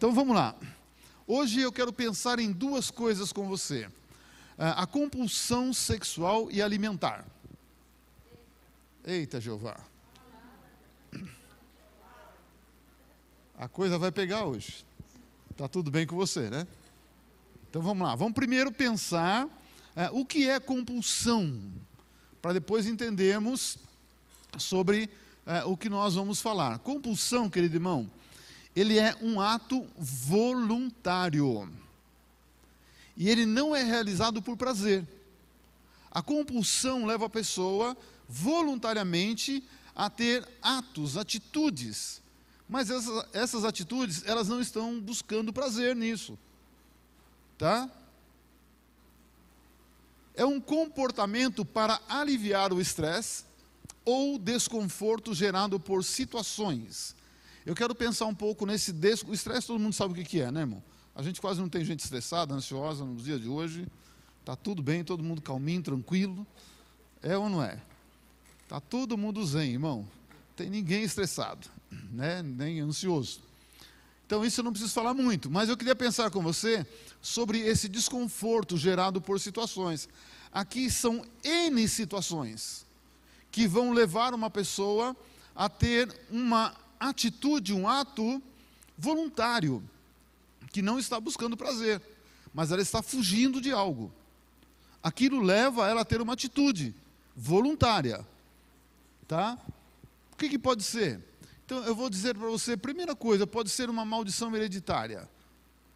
Então vamos lá. Hoje eu quero pensar em duas coisas com você: a compulsão sexual e alimentar. Eita, Jeová. A coisa vai pegar hoje. Está tudo bem com você, né? Então vamos lá. Vamos primeiro pensar é, o que é compulsão, para depois entendermos sobre é, o que nós vamos falar. Compulsão, querido irmão, ele é um ato voluntário. E ele não é realizado por prazer. A compulsão leva a pessoa voluntariamente a ter atos, atitudes. Mas essas, essas atitudes, elas não estão buscando prazer nisso. Tá? É um comportamento para aliviar o estresse ou desconforto gerado por situações eu quero pensar um pouco nesse des... o estresse, todo mundo sabe o que é, né, irmão? A gente quase não tem gente estressada, ansiosa nos dias de hoje. Está tudo bem, todo mundo calminho, tranquilo. É ou não é? Está todo mundo zen, irmão. Tem ninguém estressado, né? nem ansioso. Então, isso eu não preciso falar muito, mas eu queria pensar com você sobre esse desconforto gerado por situações. Aqui são N situações que vão levar uma pessoa a ter uma atitude, um ato voluntário, que não está buscando prazer, mas ela está fugindo de algo. Aquilo leva ela a ter uma atitude voluntária. Tá? O que, que pode ser? Então, eu vou dizer para você, primeira coisa, pode ser uma maldição hereditária.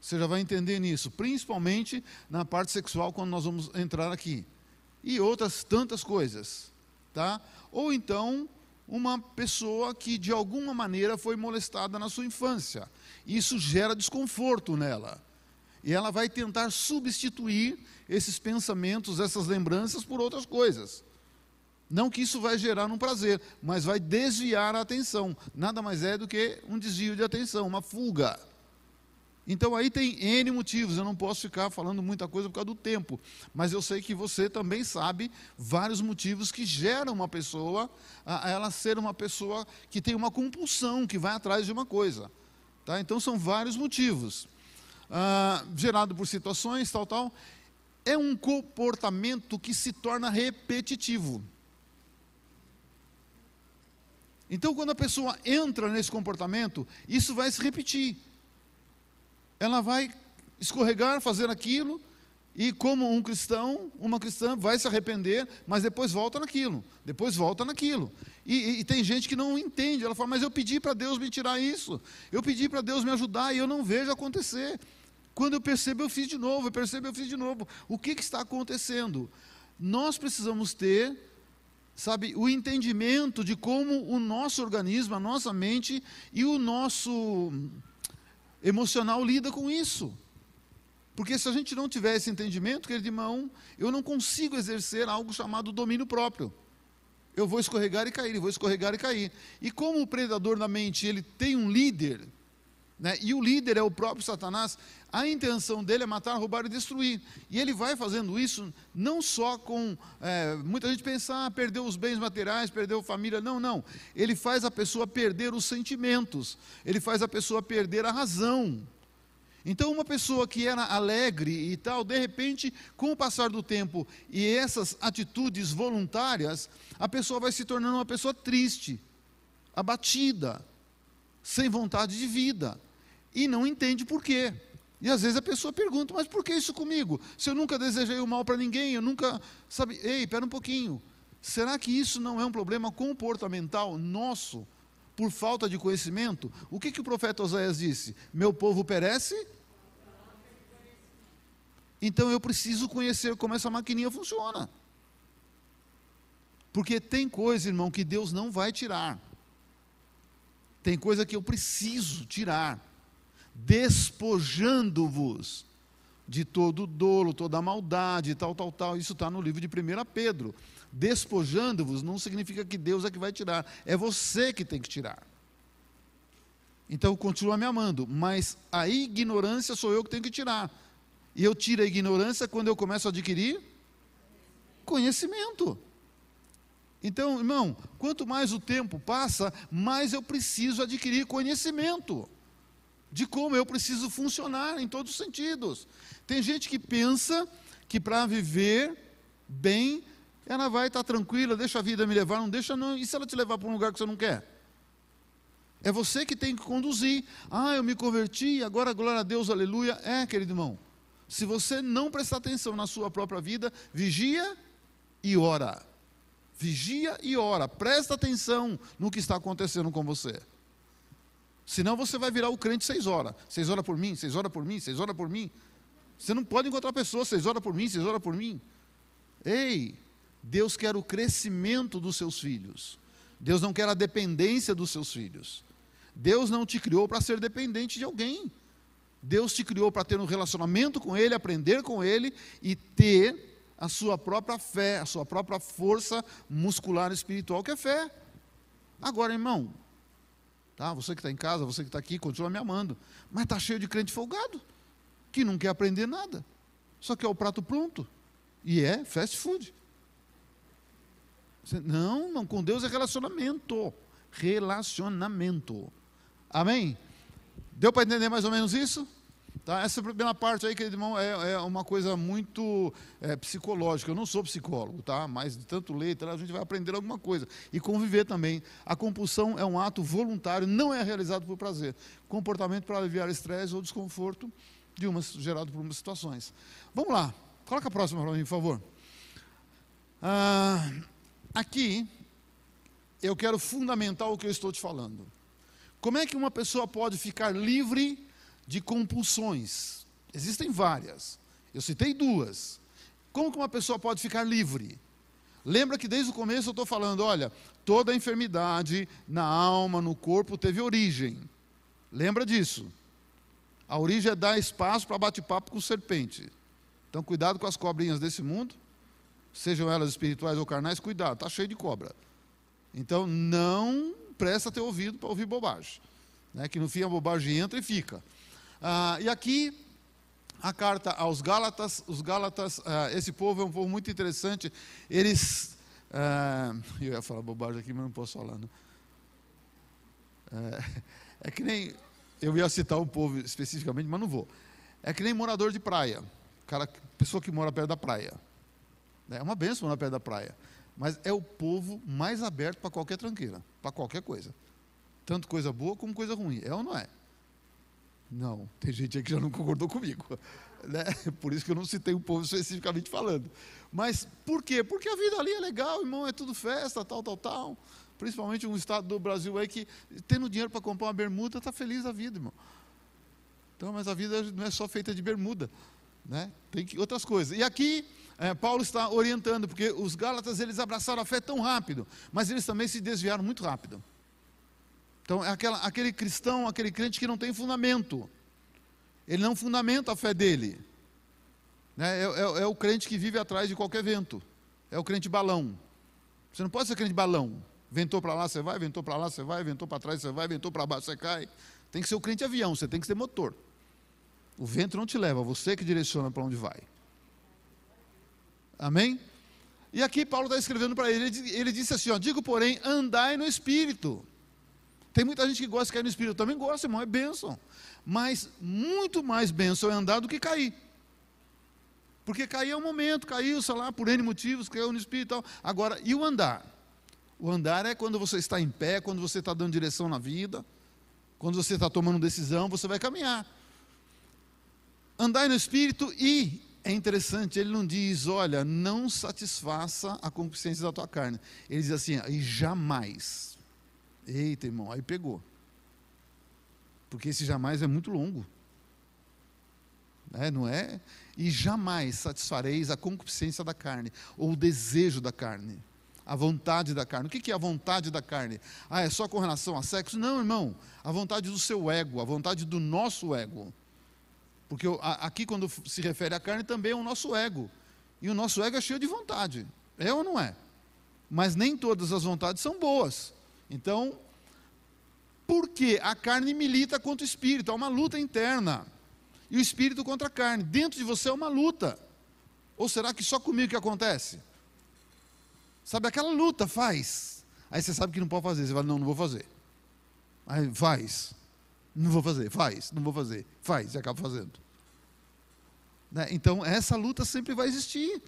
Você já vai entender nisso, principalmente na parte sexual, quando nós vamos entrar aqui. E outras tantas coisas. Tá? Ou então, uma pessoa que de alguma maneira foi molestada na sua infância. Isso gera desconforto nela. E ela vai tentar substituir esses pensamentos, essas lembranças por outras coisas. Não que isso vai gerar um prazer, mas vai desviar a atenção. Nada mais é do que um desvio de atenção, uma fuga. Então aí tem N motivos, eu não posso ficar falando muita coisa por causa do tempo, mas eu sei que você também sabe vários motivos que geram uma pessoa a, ela ser uma pessoa que tem uma compulsão, que vai atrás de uma coisa. Tá? Então são vários motivos. Ah, gerado por situações, tal, tal. É um comportamento que se torna repetitivo. Então, quando a pessoa entra nesse comportamento, isso vai se repetir ela vai escorregar, fazer aquilo, e como um cristão, uma cristã vai se arrepender, mas depois volta naquilo, depois volta naquilo. E, e, e tem gente que não entende, ela fala, mas eu pedi para Deus me tirar isso, eu pedi para Deus me ajudar e eu não vejo acontecer. Quando eu percebo, eu fiz de novo, eu percebo, eu fiz de novo. O que, que está acontecendo? Nós precisamos ter, sabe, o entendimento de como o nosso organismo, a nossa mente e o nosso emocional lida com isso. Porque se a gente não tiver esse entendimento, querido irmão, eu não consigo exercer algo chamado domínio próprio. Eu vou escorregar e cair, vou escorregar e cair. E como o predador da mente, ele tem um líder, né? E o líder é o próprio Satanás. A intenção dele é matar, roubar e destruir. E ele vai fazendo isso não só com. É, muita gente pensa, ah, perdeu os bens materiais, perdeu a família. Não, não. Ele faz a pessoa perder os sentimentos. Ele faz a pessoa perder a razão. Então, uma pessoa que era alegre e tal, de repente, com o passar do tempo e essas atitudes voluntárias, a pessoa vai se tornando uma pessoa triste, abatida, sem vontade de vida e não entende por quê. E às vezes a pessoa pergunta, mas por que isso comigo? Se eu nunca desejei o mal para ninguém, eu nunca. Sabe, ei, espera um pouquinho. Será que isso não é um problema comportamental nosso, por falta de conhecimento? O que, que o profeta Oséias disse? Meu povo perece? Então eu preciso conhecer como essa maquininha funciona. Porque tem coisa, irmão, que Deus não vai tirar. Tem coisa que eu preciso tirar despojando-vos de todo dolo, toda maldade, tal, tal, tal. Isso está no livro de 1 Pedro. Despojando-vos não significa que Deus é que vai tirar, é você que tem que tirar. Então continua me amando, mas a ignorância sou eu que tenho que tirar. E eu tiro a ignorância quando eu começo a adquirir conhecimento. Então, irmão, quanto mais o tempo passa, mais eu preciso adquirir conhecimento. De como eu preciso funcionar em todos os sentidos. Tem gente que pensa que para viver bem, ela vai estar tranquila, deixa a vida me levar, não deixa não. E se ela te levar para um lugar que você não quer? É você que tem que conduzir. Ah, eu me converti, agora glória a Deus, aleluia. É, querido irmão. Se você não prestar atenção na sua própria vida, vigia e ora. Vigia e ora. Presta atenção no que está acontecendo com você. Senão você vai virar o crente seis horas. Seis horas por mim, seis horas por mim, seis horas por mim. Você não pode encontrar pessoas seis horas por mim, seis horas por mim. Ei, Deus quer o crescimento dos seus filhos. Deus não quer a dependência dos seus filhos. Deus não te criou para ser dependente de alguém. Deus te criou para ter um relacionamento com Ele, aprender com Ele e ter a sua própria fé, a sua própria força muscular espiritual, que é fé. Agora, irmão, tá? você que está em casa, você que está aqui, continua me amando, mas está cheio de crente folgado, que não quer aprender nada, só quer o prato pronto, e é fast food. Não, não, com Deus é relacionamento. Relacionamento. Amém? Deu para entender mais ou menos isso? Tá? Essa primeira parte aí, querido irmão, é, é uma coisa muito é, psicológica. Eu não sou psicólogo, tá? mas de tanto ler, a gente vai aprender alguma coisa. E conviver também. A compulsão é um ato voluntário, não é realizado por prazer. Comportamento para aliviar estresse ou desconforto de umas, gerado por umas situações. Vamos lá. Coloca a próxima para mim, por favor. Ah, aqui, eu quero fundamentar o que eu estou te falando. Como é que uma pessoa pode ficar livre de compulsões? Existem várias. Eu citei duas. Como que uma pessoa pode ficar livre? Lembra que desde o começo eu estou falando, olha, toda enfermidade na alma, no corpo, teve origem. Lembra disso? A origem é dar espaço para bate-papo com serpente. Então, cuidado com as cobrinhas desse mundo, sejam elas espirituais ou carnais, cuidado, está cheio de cobra. Então, não presta ter ouvido para ouvir bobagem. Né? Que no fim a bobagem entra e fica. Ah, e aqui, a carta aos Gálatas, os Gálatas, ah, esse povo é um povo muito interessante. Eles. Ah, eu ia falar bobagem aqui, mas não posso falar. Não. É, é que nem. Eu ia citar um povo especificamente, mas não vou. É que nem morador de praia. Cara, pessoa que mora perto da praia. É uma benção morar perto da praia. Mas é o povo mais aberto para qualquer tranqueira, para qualquer coisa. Tanto coisa boa como coisa ruim. É ou não é? Não, tem gente aí que já não concordou comigo. Né? Por isso que eu não citei o povo especificamente falando. Mas por quê? Porque a vida ali é legal, irmão, é tudo festa, tal, tal, tal. Principalmente um estado do Brasil aí que, tendo dinheiro para comprar uma bermuda, está feliz a vida, irmão. Então, mas a vida não é só feita de bermuda. Né? Tem que, outras coisas. E aqui é, Paulo está orientando, porque os Gálatas eles abraçaram a fé tão rápido, mas eles também se desviaram muito rápido. Então é aquela, aquele cristão, aquele crente que não tem fundamento. Ele não fundamenta a fé dele. Né? É, é, é o crente que vive atrás de qualquer vento. É o crente balão. Você não pode ser crente balão. Ventou para lá, você vai, ventou para lá, você vai, ventou para trás, você vai, ventou para baixo, você cai. Tem que ser o crente avião, você tem que ser motor. O vento não te leva, você que direciona para onde vai. Amém? E aqui Paulo está escrevendo para ele, ele, disse assim: ó, digo, porém, andai no espírito. Tem muita gente que gosta de cair no espírito, também gosto, irmão, é bênção. Mas muito mais bênção é andar do que cair. Porque cair é um momento, caiu, sei lá, por N motivos, caiu no espírito e tal. Agora, e o andar? O andar é quando você está em pé, quando você está dando direção na vida, quando você está tomando decisão, você vai caminhar. Andar no espírito e é interessante, ele não diz, olha, não satisfaça a concupiscência da tua carne. Ele diz assim, e jamais. Eita, irmão, aí pegou. Porque esse jamais é muito longo. É, não é? E jamais satisfareis a concupiscência da carne, ou o desejo da carne, a vontade da carne. O que é a vontade da carne? Ah, é só com relação a sexo? Não, irmão. A vontade do seu ego, a vontade do nosso ego. Porque aqui, quando se refere à carne, também é o nosso ego. E o nosso ego é cheio de vontade. É ou não é? Mas nem todas as vontades são boas. Então, por que a carne milita contra o espírito? Há uma luta interna. E o espírito contra a carne. Dentro de você é uma luta. Ou será que só comigo que acontece? Sabe, aquela luta faz. Aí você sabe que não pode fazer. Você fala, não, não vou fazer. Aí faz. Não vou fazer, faz, não vou fazer, faz, e acaba fazendo. Né? Então, essa luta sempre vai existir.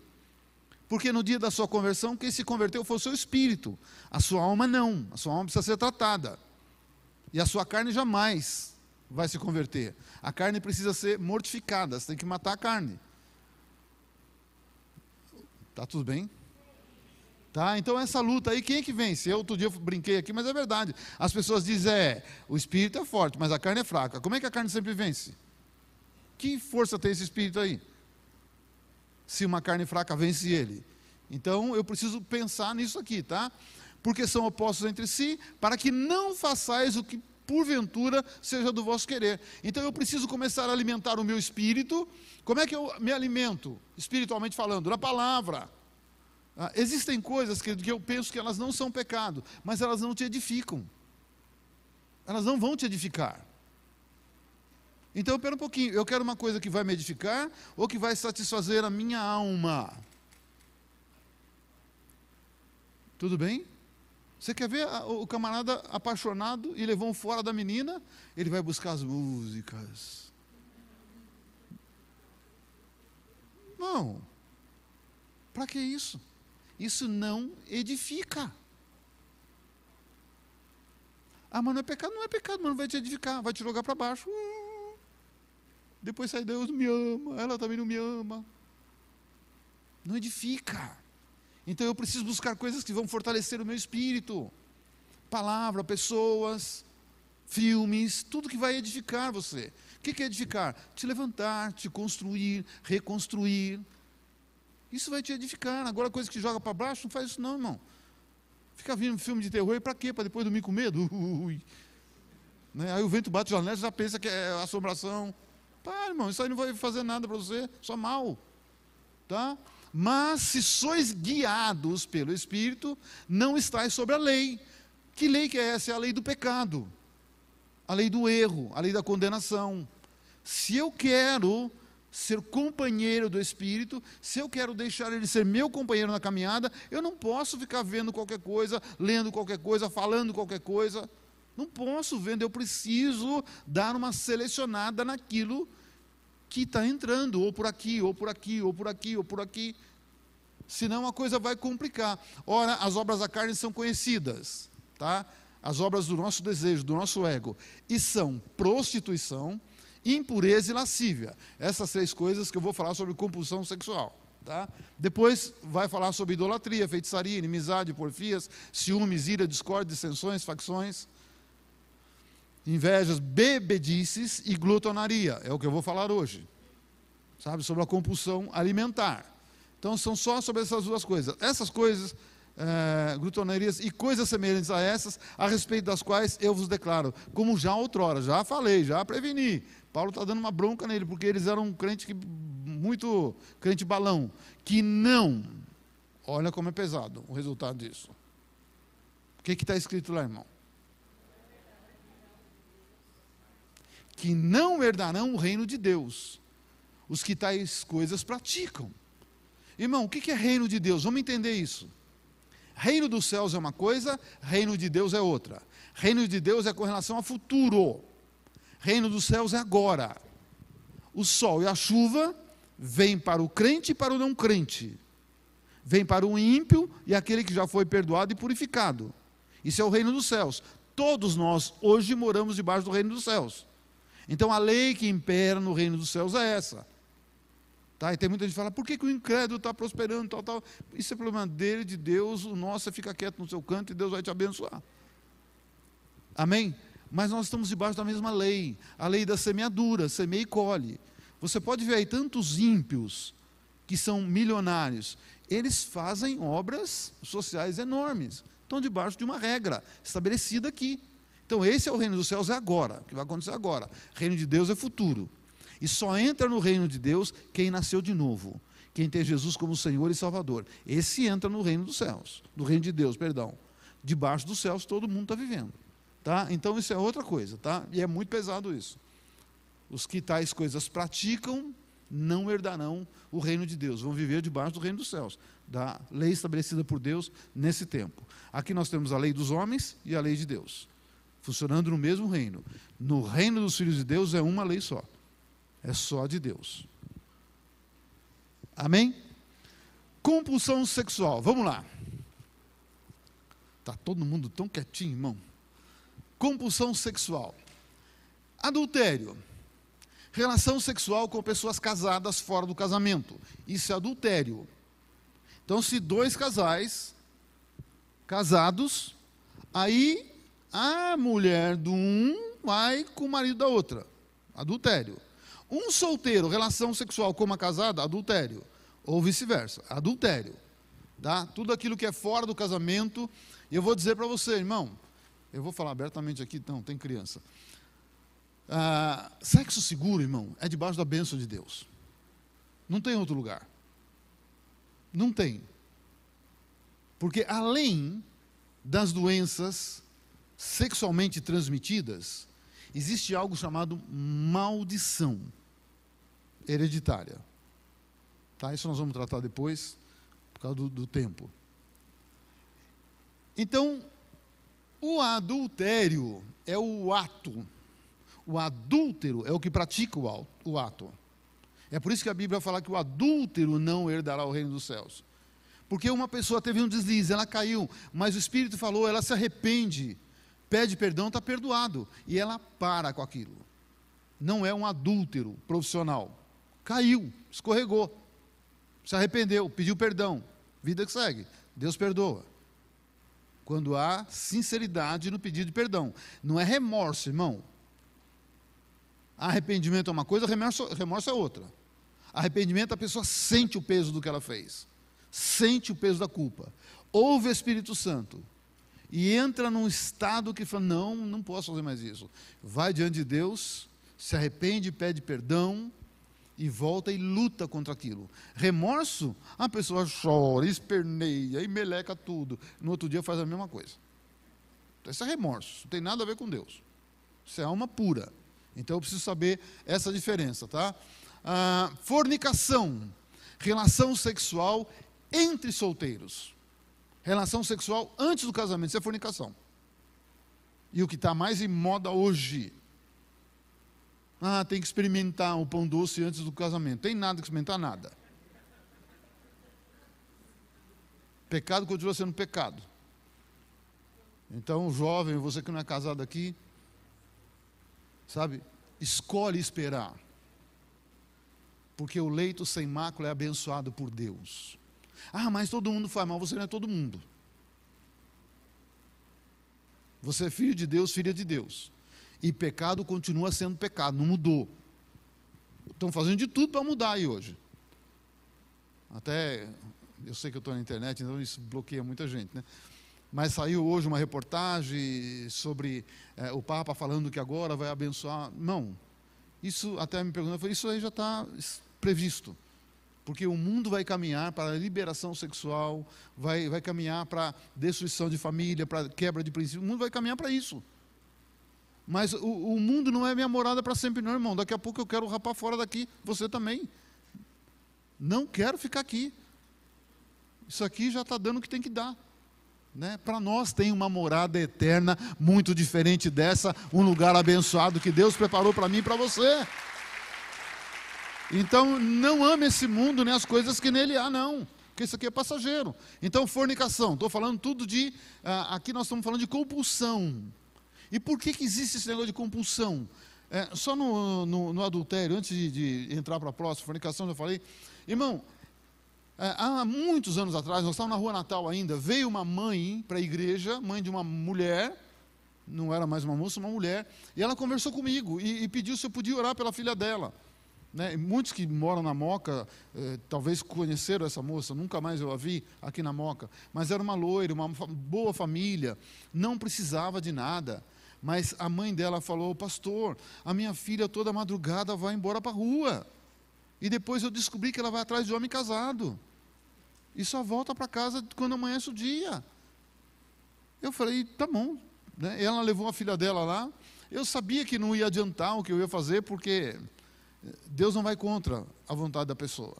Porque no dia da sua conversão, quem se converteu foi o seu espírito. A sua alma não. A sua alma precisa ser tratada. E a sua carne jamais vai se converter. A carne precisa ser mortificada. Você tem que matar a carne. Tá tudo bem? Tá? Então essa luta aí, quem é que vence? Eu outro dia eu brinquei aqui, mas é verdade. As pessoas dizem, é, o espírito é forte, mas a carne é fraca. Como é que a carne sempre vence? Que força tem esse espírito aí? Se uma carne fraca vence ele. Então eu preciso pensar nisso aqui, tá? Porque são opostos entre si, para que não façais o que porventura seja do vosso querer. Então eu preciso começar a alimentar o meu espírito. Como é que eu me alimento, espiritualmente falando? Na palavra. Ah, existem coisas que, que eu penso que elas não são pecado, mas elas não te edificam. Elas não vão te edificar. Então, pera um pouquinho, eu quero uma coisa que vai me edificar ou que vai satisfazer a minha alma? Tudo bem? Você quer ver o camarada apaixonado e levou um fora da menina? Ele vai buscar as músicas. Não. Para que isso? Isso não edifica. Ah, mas não é pecado? Não é pecado, mas não vai te edificar, vai te jogar para baixo. Depois sai Deus me ama, ela também não me ama. Não edifica. Então eu preciso buscar coisas que vão fortalecer o meu espírito. Palavra, pessoas, filmes, tudo que vai edificar você. O que é edificar? Te levantar, te construir, reconstruir. Isso vai te edificar. Agora, coisa que joga para baixo, não faz isso não, irmão. Fica vindo filme de terror, para quê? Para depois dormir com medo? Ui. Né? Aí o vento bate na janela, já pensa que é assombração. Tá, irmão, isso aí não vai fazer nada para você, só mal. Tá? Mas se sois guiados pelo Espírito, não estáis sobre a lei. Que lei que é essa? É a lei do pecado, a lei do erro, a lei da condenação. Se eu quero ser companheiro do Espírito, se eu quero deixar ele ser meu companheiro na caminhada, eu não posso ficar vendo qualquer coisa, lendo qualquer coisa, falando qualquer coisa. Não posso vendo, eu preciso dar uma selecionada naquilo que está entrando, ou por aqui, ou por aqui, ou por aqui, ou por aqui. Senão a coisa vai complicar. Ora, as obras da carne são conhecidas, tá? As obras do nosso desejo, do nosso ego, e são prostituição, impureza e lascívia. Essas três coisas que eu vou falar sobre compulsão sexual. Tá? Depois vai falar sobre idolatria, feitiçaria, inimizade, porfias, ciúmes, ira, discórdia, dissensões, facções invejas, bebedices e glutonaria. É o que eu vou falar hoje. Sabe? Sobre a compulsão alimentar. Então, são só sobre essas duas coisas. Essas coisas, é, glutonarias e coisas semelhantes a essas, a respeito das quais eu vos declaro, como já outrora, já falei, já preveni. Paulo está dando uma bronca nele, porque eles eram um crente que, muito crente balão, que não, olha como é pesado o resultado disso. O que está escrito lá, irmão? Que não herdarão o reino de Deus, os que tais coisas praticam. Irmão, o que é reino de Deus? Vamos entender isso. Reino dos céus é uma coisa, reino de Deus é outra. Reino de Deus é com relação ao futuro. Reino dos céus é agora. O sol e a chuva vêm para o crente e para o não crente. Vem para o ímpio e aquele que já foi perdoado e purificado. Isso é o reino dos céus. Todos nós hoje moramos debaixo do reino dos céus. Então a lei que impera no reino dos céus é essa. Tá? E tem muita gente que fala, por que, que o incrédulo está prosperando, tal, tal. Isso é problema dele, de Deus, o nosso é ficar quieto no seu canto e Deus vai te abençoar. Amém? Mas nós estamos debaixo da mesma lei, a lei da semeadura, semeia e colhe. Você pode ver aí tantos ímpios que são milionários, eles fazem obras sociais enormes, estão debaixo de uma regra estabelecida aqui. Então, esse é o reino dos céus, agora, que vai acontecer agora. O reino de Deus é futuro. E só entra no reino de Deus quem nasceu de novo, quem tem Jesus como Senhor e Salvador. Esse entra no reino dos céus, no reino de Deus, perdão. Debaixo dos céus todo mundo está vivendo. Tá? Então, isso é outra coisa, tá? E é muito pesado isso. Os que tais coisas praticam não herdarão o reino de Deus, vão viver debaixo do reino dos céus, da lei estabelecida por Deus nesse tempo. Aqui nós temos a lei dos homens e a lei de Deus. Funcionando no mesmo reino. No reino dos filhos de Deus é uma lei só. É só de Deus. Amém? Compulsão sexual. Vamos lá. Está todo mundo tão quietinho, irmão. Compulsão sexual. Adultério. Relação sexual com pessoas casadas fora do casamento. Isso é adultério. Então, se dois casais casados, aí a mulher do um vai com o marido da outra. Adultério. Um solteiro, relação sexual com uma casada, adultério. Ou vice-versa, adultério. Tá? Tudo aquilo que é fora do casamento. E eu vou dizer para você, irmão, eu vou falar abertamente aqui, não, tem criança. Ah, sexo seguro, irmão, é debaixo da bênção de Deus. Não tem outro lugar. Não tem. Porque além das doenças sexualmente transmitidas, existe algo chamado maldição hereditária. Tá? Isso nós vamos tratar depois, por causa do, do tempo. Então, o adultério é o ato. O adúltero é o que pratica o ato. É por isso que a Bíblia fala que o adúltero não herdará o reino dos céus. Porque uma pessoa teve um deslize, ela caiu, mas o Espírito falou, ela se arrepende, pede perdão, está perdoado. E ela para com aquilo. Não é um adúltero profissional. Caiu, escorregou, se arrependeu, pediu perdão. Vida que segue. Deus perdoa. Quando há sinceridade no pedido de perdão. Não é remorso, irmão. Arrependimento é uma coisa, remorso, remorso é outra. Arrependimento, a pessoa sente o peso do que ela fez, sente o peso da culpa, ouve o Espírito Santo e entra num estado que fala: não, não posso fazer mais isso. Vai diante de Deus, se arrepende, pede perdão e volta e luta contra aquilo. Remorso, a pessoa chora, esperneia e meleca tudo. No outro dia faz a mesma coisa. Então, isso é remorso, não tem nada a ver com Deus. Isso é alma pura. Então eu preciso saber essa diferença, tá? Ah, fornicação, relação sexual entre solteiros. Relação sexual antes do casamento, isso é fornicação. E o que está mais em moda hoje. Ah, tem que experimentar o pão doce antes do casamento. Tem nada que experimentar, nada. Pecado continua sendo pecado. Então, jovem, você que não é casado aqui, sabe, escolhe esperar porque o leito sem mácula é abençoado por Deus. Ah, mas todo mundo faz mal, você não é todo mundo. Você é filho de Deus, filha de Deus. E pecado continua sendo pecado, não mudou. Estão fazendo de tudo para mudar aí hoje. Até, eu sei que eu estou na internet, então isso bloqueia muita gente, né? Mas saiu hoje uma reportagem sobre é, o Papa falando que agora vai abençoar. Não. Isso até me perguntou, isso aí já está previsto. Porque o mundo vai caminhar para a liberação sexual, vai, vai caminhar para destruição de família, para quebra de princípios. O mundo vai caminhar para isso. Mas o, o, mundo não é minha morada para sempre, não, irmão. Daqui a pouco eu quero rapar fora daqui, você também. Não quero ficar aqui. Isso aqui já está dando o que tem que dar. Né? Para nós tem uma morada eterna muito diferente dessa, um lugar abençoado que Deus preparou para mim e para você. Então, não ame esse mundo nem as coisas que nele há, não. Porque isso aqui é passageiro. Então, fornicação. Estou falando tudo de. Uh, aqui nós estamos falando de compulsão. E por que, que existe esse negócio de compulsão? É, só no, no, no, adultério, antes de, de entrar para a próxima, fornicação, eu falei. Irmão, é, há muitos anos atrás, nós estávamos na rua Natal ainda, veio uma mãe para a igreja, mãe de uma mulher, não era mais uma moça, uma mulher, e ela conversou comigo e, e pediu se eu podia orar pela filha dela. Né? Muitos que moram na Moca, eh, talvez conheceram essa moça, nunca mais eu a vi aqui na Moca, mas era uma loira, uma boa família, não precisava de nada. Mas a mãe dela falou: Pastor, a minha filha toda madrugada vai embora para a rua. E depois eu descobri que ela vai atrás de homem casado. E só volta para casa quando amanhece o dia. Eu falei: Tá bom. Né? Ela levou a filha dela lá. Eu sabia que não ia adiantar o que eu ia fazer, porque Deus não vai contra a vontade da pessoa.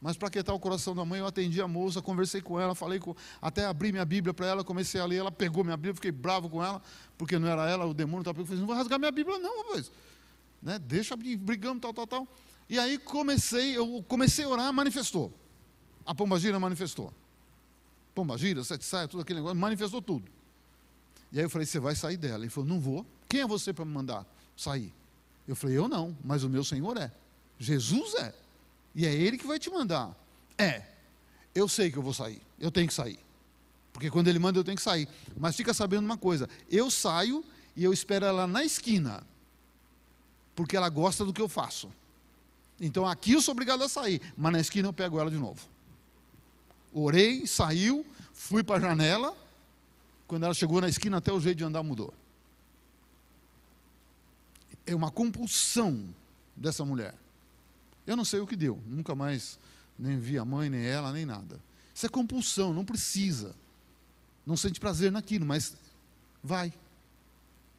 Mas para aquietar o coração da mãe, eu atendi a moça, conversei com ela, falei com, até abri minha Bíblia para ela, comecei a ler, ela pegou minha Bíblia, fiquei bravo com ela, porque não era ela, o demônio estava pegando, não vou rasgar minha Bíblia não, rapaz. Né? Deixa brigando, tal, tal, tal. E aí comecei, eu comecei a orar, manifestou. A pombagira manifestou. Pombagira, sete saia, tudo aquele negócio, manifestou tudo. E aí eu falei, você vai sair dela. Ele falou, não vou. Quem é você para me mandar sair? Eu falei, eu não, mas o meu Senhor é. Jesus é. E é Ele que vai te mandar. É. Eu sei que eu vou sair. Eu tenho que sair. Porque quando Ele manda, eu tenho que sair. Mas fica sabendo uma coisa: eu saio e eu espero ela na esquina. Porque ela gosta do que eu faço. Então aqui eu sou obrigado a sair. Mas na esquina eu pego ela de novo. Orei, saiu, fui para a janela. Quando ela chegou na esquina, até o jeito de andar mudou. É uma compulsão dessa mulher. Eu não sei o que deu, nunca mais nem vi a mãe, nem ela, nem nada. Isso é compulsão, não precisa. Não sente prazer naquilo, mas vai.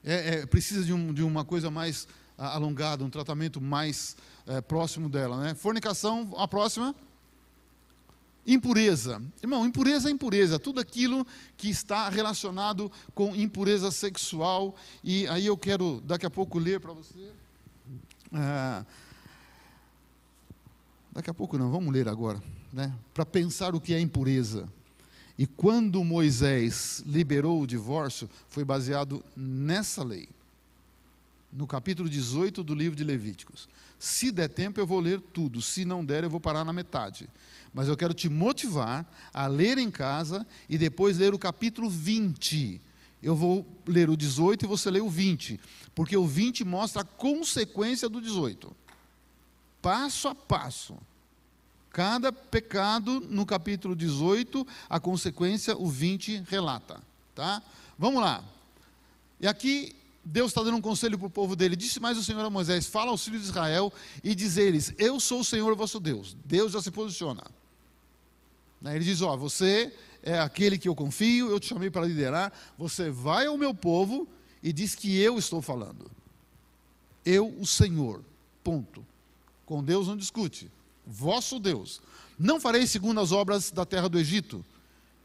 É, é, precisa de, um, de, uma coisa mais alongada, um tratamento mais é, próximo dela. Né? Fornicação, a próxima. Impureza. Irmão, impureza é impureza. Tudo aquilo que está relacionado com impureza sexual. E aí eu quero daqui a pouco ler para você. É, Daqui a pouco não, vamos ler agora, né? Para pensar o que é impureza. E quando Moisés liberou o divórcio, foi baseado nessa lei. No capítulo 18 do livro de Levíticos. Se der tempo, eu vou ler tudo. Se não der, eu vou parar na metade. Mas eu quero te motivar a ler em casa e depois ler o capítulo 20. Eu vou ler o 18 e você lê o 20. Porque o 20 mostra a consequência do 18 passo a passo. Cada pecado, no capítulo 18, a consequência, o 20 relata. Tá? Vamos lá. E aqui, Deus está dando um conselho para o povo dele. Disse mais o Senhor a Moisés: Fala aos filhos de Israel e diz eles: Eu sou o Senhor vosso Deus. Deus já se posiciona. Né, ele diz: Ó, você é aquele que eu confio, eu te chamei para liderar. Você vai ao meu povo e diz que eu estou falando. Eu, o Senhor. Ponto. Com Deus não discute. Vosso Deus. Não farei segundo as obras da terra do Egito,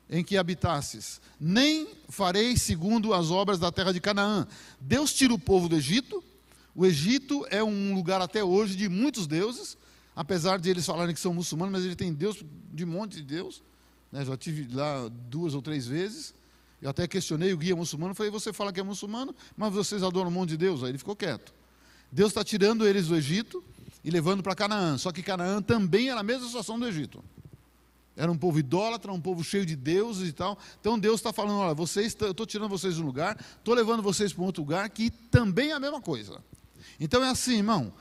em que habitasses, nem farei segundo as obras da terra de Canaã. Deus tira o povo do Egito. O Egito é um lugar até hoje de muitos deuses, apesar de eles falarem que são muçulmanos, mas ele tem Deus de monte de Deus. Né? Já tive lá duas ou três vezes. Eu até questionei o guia muçulmano, falei, você fala que é muçulmano, mas vocês adoram um monte de Deus? Aí ele ficou quieto. Deus está tirando eles do Egito, e levando para Canaã. Só que Canaã também era a mesma situação do Egito. Era um povo idólatra, um povo cheio de deuses e tal. Então Deus está falando: olha, vocês, eu estou tirando vocês de um lugar, estou levando vocês para um outro lugar que também é a mesma coisa. Então é assim, irmão.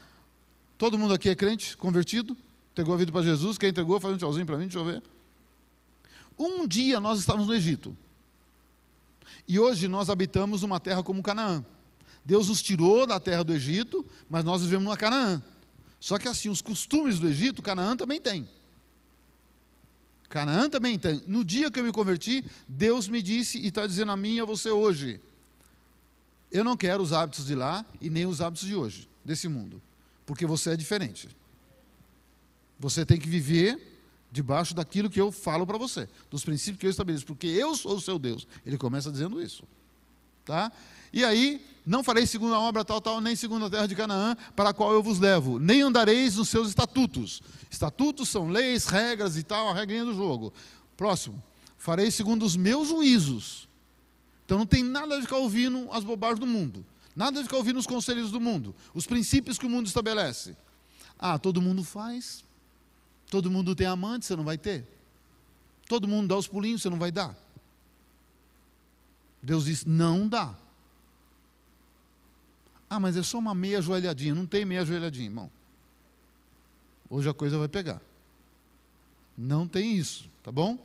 Todo mundo aqui é crente, convertido, entregou a vida para Jesus. Quem entregou, faz um tchauzinho para mim, deixa eu ver. Um dia nós estávamos no Egito. E hoje nós habitamos uma terra como Canaã. Deus nos tirou da terra do Egito, mas nós vivemos numa Canaã. Só que assim, os costumes do Egito, Canaã também tem. Canaã também tem. No dia que eu me converti, Deus me disse e está dizendo a mim e a você hoje: eu não quero os hábitos de lá e nem os hábitos de hoje, desse mundo, porque você é diferente. Você tem que viver debaixo daquilo que eu falo para você, dos princípios que eu estabeleço, porque eu sou o seu Deus. Ele começa dizendo isso. Tá? E aí, não farei segundo a obra tal, tal, nem segundo a terra de Canaã, para a qual eu vos levo, nem andareis nos seus estatutos. Estatutos são leis, regras e tal, a regrinha do jogo. Próximo. Farei segundo os meus juízos. Então não tem nada de ficar ouvindo as bobagens do mundo. Nada de ficar ouvindo os conselhos do mundo. Os princípios que o mundo estabelece. Ah, todo mundo faz. Todo mundo tem amante, você não vai ter. Todo mundo dá os pulinhos, você não vai dar. Deus diz: não dá. Ah, mas é só uma meia joelhadinha. Não tem meia joelhadinha, irmão. Hoje a coisa vai pegar. Não tem isso, tá bom?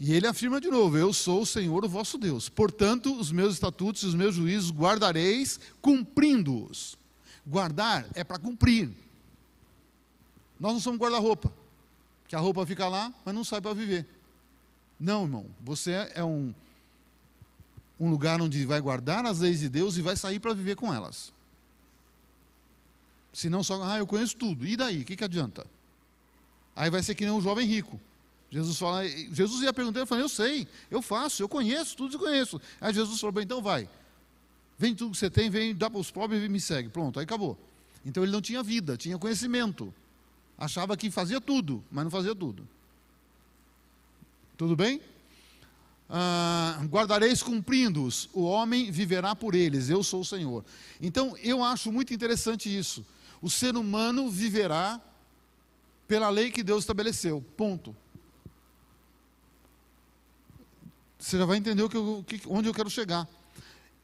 E ele afirma de novo: Eu sou o Senhor, o vosso Deus. Portanto, os meus estatutos e os meus juízos guardareis, cumprindo-os. Guardar é para cumprir. Nós não somos guarda-roupa, que a roupa fica lá, mas não sai para viver. Não, irmão. Você é um um lugar onde vai guardar as leis de Deus e vai sair para viver com elas. Se não só, ah, eu conheço tudo. E daí? O que, que adianta? Aí vai ser que nem um jovem rico. Jesus fala, Jesus ia perguntar, eu falei, eu sei, eu faço, eu conheço, tudo eu conheço. Aí Jesus falou, então vai. Vem tudo que você tem, vem, dá para os pobres e me segue. Pronto, aí acabou. Então ele não tinha vida, tinha conhecimento. Achava que fazia tudo, mas não fazia tudo. Tudo bem? Ah, guardareis cumprindo-os, o homem viverá por eles, eu sou o Senhor. Então eu acho muito interessante isso. O ser humano viverá pela lei que Deus estabeleceu. Ponto. Você já vai entender o que eu, onde eu quero chegar.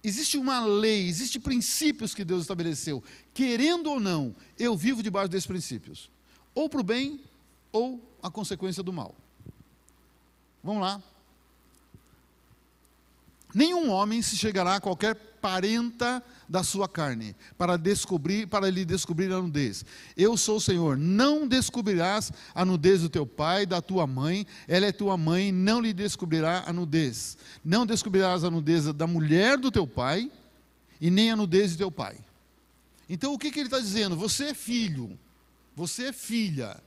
Existe uma lei, existem princípios que Deus estabeleceu. Querendo ou não, eu vivo debaixo desses princípios. Ou para o bem, ou a consequência do mal. Vamos lá. Nenhum homem se chegará a qualquer parenta da sua carne, para descobrir, para lhe descobrir a nudez. Eu sou o Senhor. Não descobrirás a nudez do teu pai, da tua mãe. Ela é tua mãe, não lhe descobrirá a nudez. Não descobrirás a nudez da mulher do teu pai e nem a nudez do teu pai. Então o que, que ele está dizendo? Você é filho, você é filha.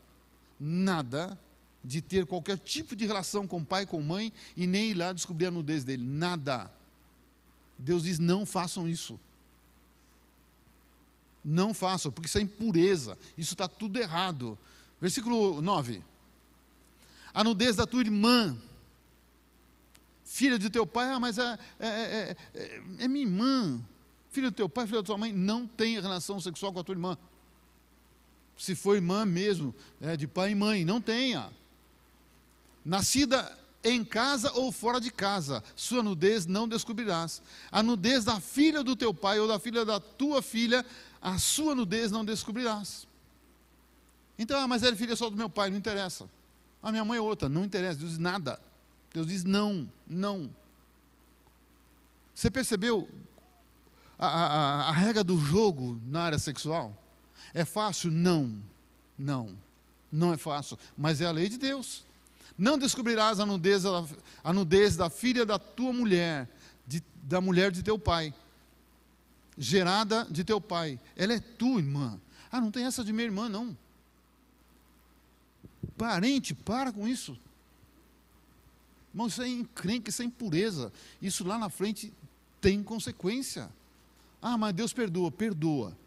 Nada de ter qualquer tipo de relação com pai, com mãe e nem ir lá descobrir a nudez dele. Nada. Deus diz: não façam isso. Não façam, porque isso é impureza, isso está tudo errado. Versículo 9: A nudez da tua irmã, filha de teu pai, ah, mas é, é, é, é, é minha irmã, filha do teu pai, filha da tua mãe, não tem relação sexual com a tua irmã. Se for irmã mesmo, é, de pai e mãe, não tenha. Nascida em casa ou fora de casa, sua nudez não descobrirás. A nudez da filha do teu pai ou da filha da tua filha, a sua nudez não descobrirás. Então, ah, mas ela é filha só do meu pai, não interessa. A minha mãe é outra, não interessa. Deus diz nada. Deus diz não, não. Você percebeu a, a, a regra do jogo na área sexual? É fácil? Não, não. Não é fácil, mas é a lei de Deus. Não descobrirás a nudez, a nudez da filha da tua mulher, de, da mulher de teu pai, gerada de teu pai. Ela é tua irmã. Ah, não tem essa de minha irmã, não. Parente, para com isso. Irmão, isso é encrenca, isso é impureza. Isso lá na frente tem consequência. Ah, mas Deus perdoa, perdoa.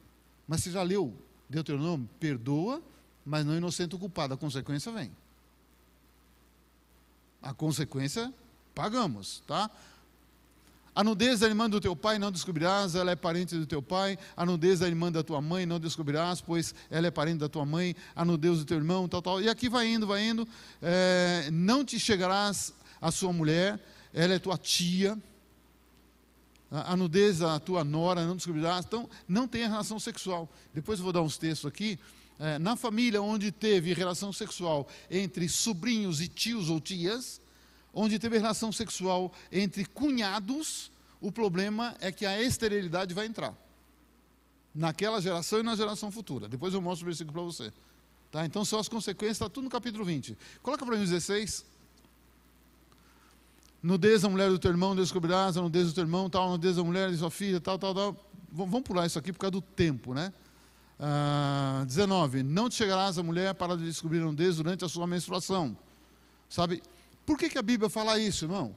Mas você já leu Deuteronômio? Perdoa, mas não inocente o culpado. A consequência vem. A consequência, pagamos, tá? A nudez da irmã do teu pai não descobrirás, ela é parente do teu pai. A nudez da irmã da tua mãe não descobrirás, pois ela é parente da tua mãe. A nudez do teu irmão, tal, tal. E aqui vai indo, vai indo. É, não te chegarás à sua mulher, ela é tua tia. A, a nudez da tua nora não descobrirás. Então, não tenha relação sexual. Depois eu vou dar uns textos aqui é, na família onde teve relação sexual entre sobrinhos e tios ou tias, onde teve relação sexual entre cunhados, o problema é que a esterilidade vai entrar. Naquela geração e na geração futura. Depois eu mostro o versículo para você. Tá? Então são as consequências, está tudo no capítulo 20. Coloca para mim 16. Nudez da mulher do teu irmão, descobrirás a nudez do teu irmão, tal, nudez da mulher de sua filha, tal, tal, tal. Vamos pular isso aqui por causa do tempo, né? 19. Ah, não te chegarás a mulher para descobrir um Deus durante a sua menstruação. Sabe? Por que, que a Bíblia fala isso, irmão?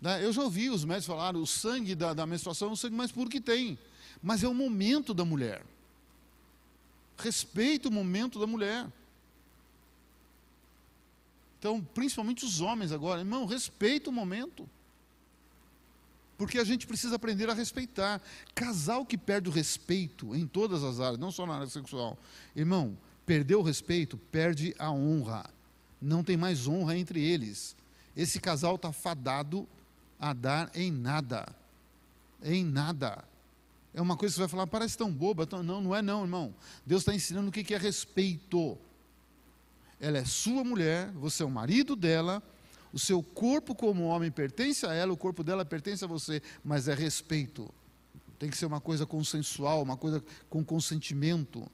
Né? Eu já ouvi os médicos falar, o sangue da, da menstruação é o sangue mais puro que tem. Mas é o momento da mulher. Respeita o momento da mulher. Então, principalmente os homens agora, irmão, respeita o momento. Porque a gente precisa aprender a respeitar. Casal que perde o respeito em todas as áreas, não só na área sexual. Irmão, perdeu o respeito, perde a honra. Não tem mais honra entre eles. Esse casal está fadado a dar em nada. Em nada. É uma coisa que você vai falar, parece tão boba. Tão... Não, não é não, irmão. Deus está ensinando o que é respeito. Ela é sua mulher, você é o marido dela, o seu corpo, como homem, pertence a ela, o corpo dela pertence a você, mas é respeito. Tem que ser uma coisa consensual, uma coisa com consentimento.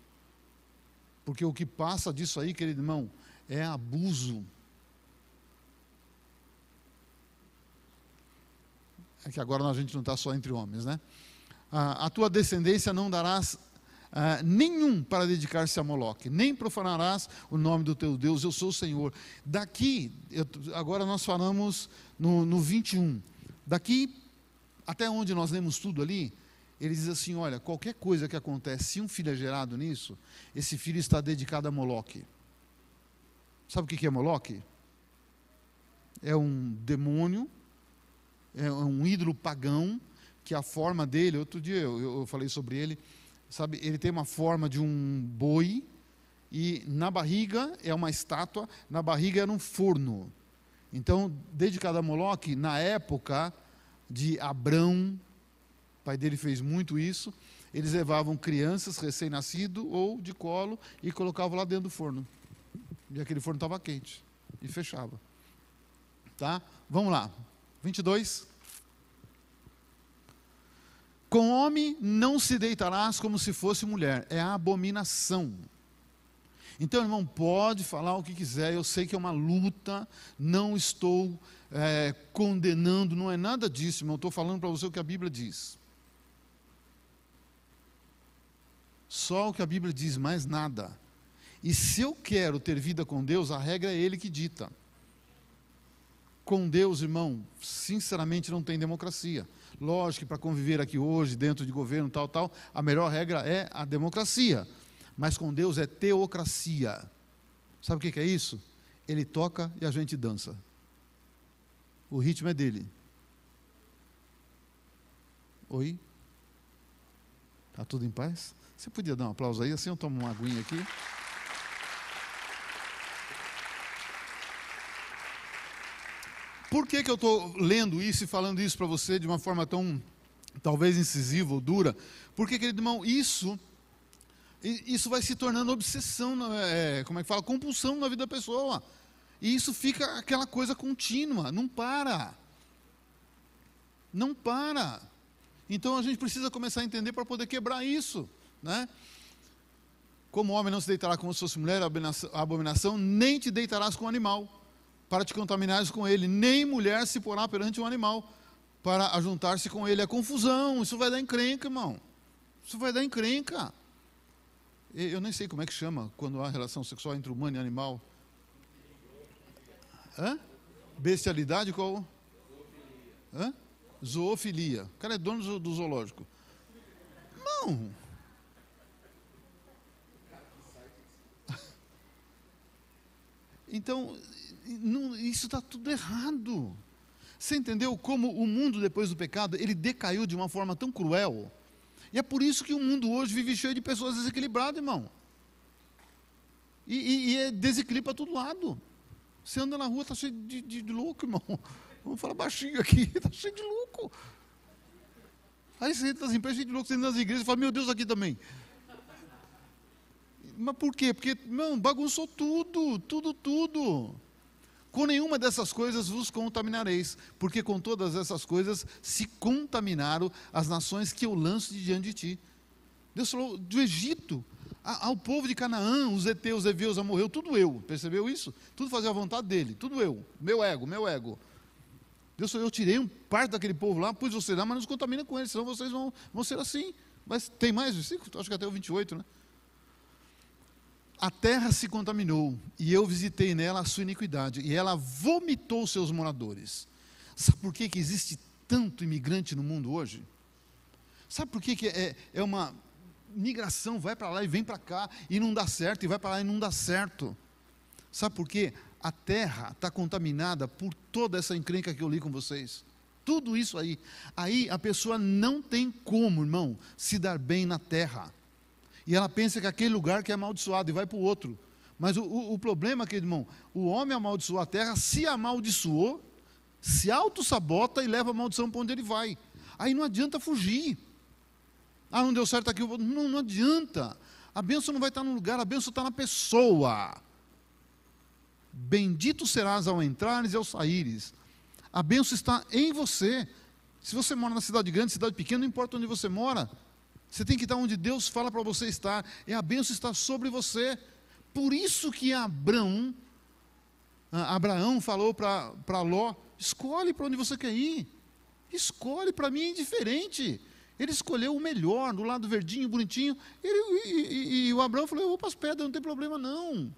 Porque o que passa disso aí, querido irmão, é abuso. É que agora a gente não está só entre homens, né? A, a tua descendência não darás Uh, nenhum para dedicar-se a Moloque, nem profanarás o nome do teu Deus, eu sou o Senhor. Daqui, eu, agora nós falamos no, no 21, daqui até onde nós lemos tudo ali, ele diz assim: olha, qualquer coisa que acontece, se um filho é gerado nisso, esse filho está dedicado a Moloque. Sabe o que é Moloque? É um demônio, é um ídolo pagão, que a forma dele, outro dia eu, eu falei sobre ele, sabe, ele tem uma forma de um boi, e na barriga é uma estátua, na barriga era um forno. Então, dedicado a Moloque, na época de Abrão, pai dele fez muito isso, eles levavam crianças recém-nascido ou de colo e colocavam lá dentro do forno. E aquele forno estava quente e fechava. Tá? Vamos lá. 22. Com homem não se deitarás como se fosse mulher, é a abominação. Então, irmão, pode falar o que quiser, eu sei que é uma luta, não estou é, condenando, não é nada disso, irmão, estou falando para você o que a Bíblia diz. Só o que a Bíblia diz, mais nada. E se eu quero ter vida com Deus, a regra é Ele que dita. Com Deus, irmão, sinceramente não tem democracia. Lógico que para conviver aqui hoje, dentro de governo, tal, tal, a melhor regra é a democracia. Mas com Deus é teocracia. Sabe o que é isso? Ele toca e a gente dança. O ritmo é dele. Oi? Está tudo em paz? Você podia dar um aplauso aí, assim eu tomo uma aguinha aqui. Por que, que eu estou lendo isso e falando isso para você de uma forma tão, talvez, incisiva ou dura? Porque, querido irmão, isso, isso vai se tornando obsessão, é, como é que fala? Compulsão na vida da pessoa. E isso fica aquela coisa contínua, não para. Não para. Então a gente precisa começar a entender para poder quebrar isso. Né? Como homem não se deitará como se fosse mulher, abominação, nem te deitarás com animal para te contaminares com ele, nem mulher se porá perante um animal para ajuntar-se com ele. É confusão, isso vai dar encrenca, irmão. Isso vai dar encrenca. Eu nem sei como é que chama quando há relação sexual entre humano e animal. Hã? Bestialidade qual? Hã? Zoofilia. O cara é dono do zoológico. Não. Então, isso está tudo errado. Você entendeu como o mundo, depois do pecado, ele decaiu de uma forma tão cruel? E é por isso que o mundo hoje vive cheio de pessoas desequilibradas, irmão. E, e, e é desequilíbrio para todo lado. Você anda na rua, está cheio de, de, de, louco, irmão. Vamos falar baixinho aqui, está cheio de louco. Aí você entra nas empresas cheio de louco, você entra nas igrejas e fala, meu Deus, aqui também. Mas por quê? Porque, não, bagunçou tudo, tudo, tudo. Com nenhuma dessas coisas vos contaminareis, porque com todas essas coisas se contaminaram as nações que eu lanço de diante de ti. Deus falou do Egito ao povo de Canaã, os Eteus, Eveus, morreu, tudo eu. Percebeu isso? Tudo fazia a vontade dele, tudo eu. Meu ego, meu ego. Deus falou, eu tirei um parte daquele povo lá, pus você lá, mas não se contamina com eles, senão vocês vão, vão ser assim. Mas tem mais versículo? Acho que até o 28, né? A terra se contaminou, e eu visitei nela a sua iniquidade, e ela vomitou seus moradores. Sabe por que, que existe tanto imigrante no mundo hoje? Sabe por que, que é, é uma migração, vai para lá e vem para cá, e não dá certo, e vai para lá e não dá certo? Sabe por quê? A terra está contaminada por toda essa encrenca que eu li com vocês. Tudo isso aí. Aí a pessoa não tem como, irmão, se dar bem na terra e ela pensa que aquele lugar que é amaldiçoado e vai para o outro. Mas o, o, o problema, querido irmão, o homem amaldiçoou a terra, se amaldiçoou, se auto-sabota e leva a maldição para onde ele vai. Aí não adianta fugir. Ah, não deu certo aqui. Não, não adianta. A bênção não vai estar no lugar, a bênção está na pessoa. Bendito serás ao entrares e ao saíres. A bênção está em você. Se você mora na cidade grande, cidade pequena, não importa onde você mora. Você tem que estar onde Deus fala para você estar. E a bênção está sobre você. Por isso que Abraão, Abraão falou para Ló: escolhe para onde você quer ir. Escolhe, para mim é indiferente. Ele escolheu o melhor, do lado verdinho, bonitinho. Ele, e, e, e, o Abraão falou: Eu vou para as pedras, não tem problema não.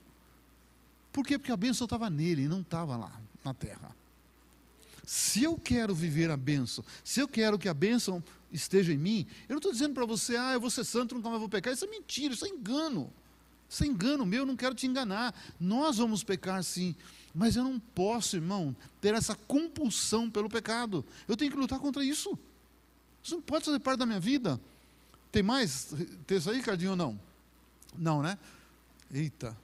Por quê? Porque a bênção estava nele, não estava lá na terra. Se eu quero viver a bênção, se eu quero que a bênção esteja em mim, eu não estou dizendo para você, ah, eu vou ser santo, nunca mais vou pecar. Isso é mentira, isso é engano. Isso é engano meu, eu não quero te enganar. Nós vamos pecar sim, mas eu não posso, irmão, ter essa compulsão pelo pecado. Eu tenho que lutar contra isso. Isso não pode fazer parte da minha vida. Tem mais texto aí, Cardinho, ou não? Não, né? Eita.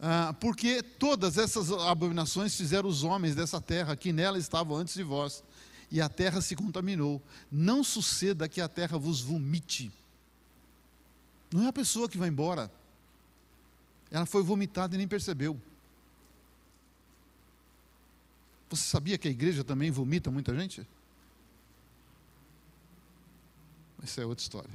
Ah, porque todas essas abominações fizeram os homens dessa terra, que nela estavam antes de vós, e a terra se contaminou. Não suceda que a terra vos vomite. Não é a pessoa que vai embora. Ela foi vomitada e nem percebeu. Você sabia que a igreja também vomita muita gente? Essa é outra história.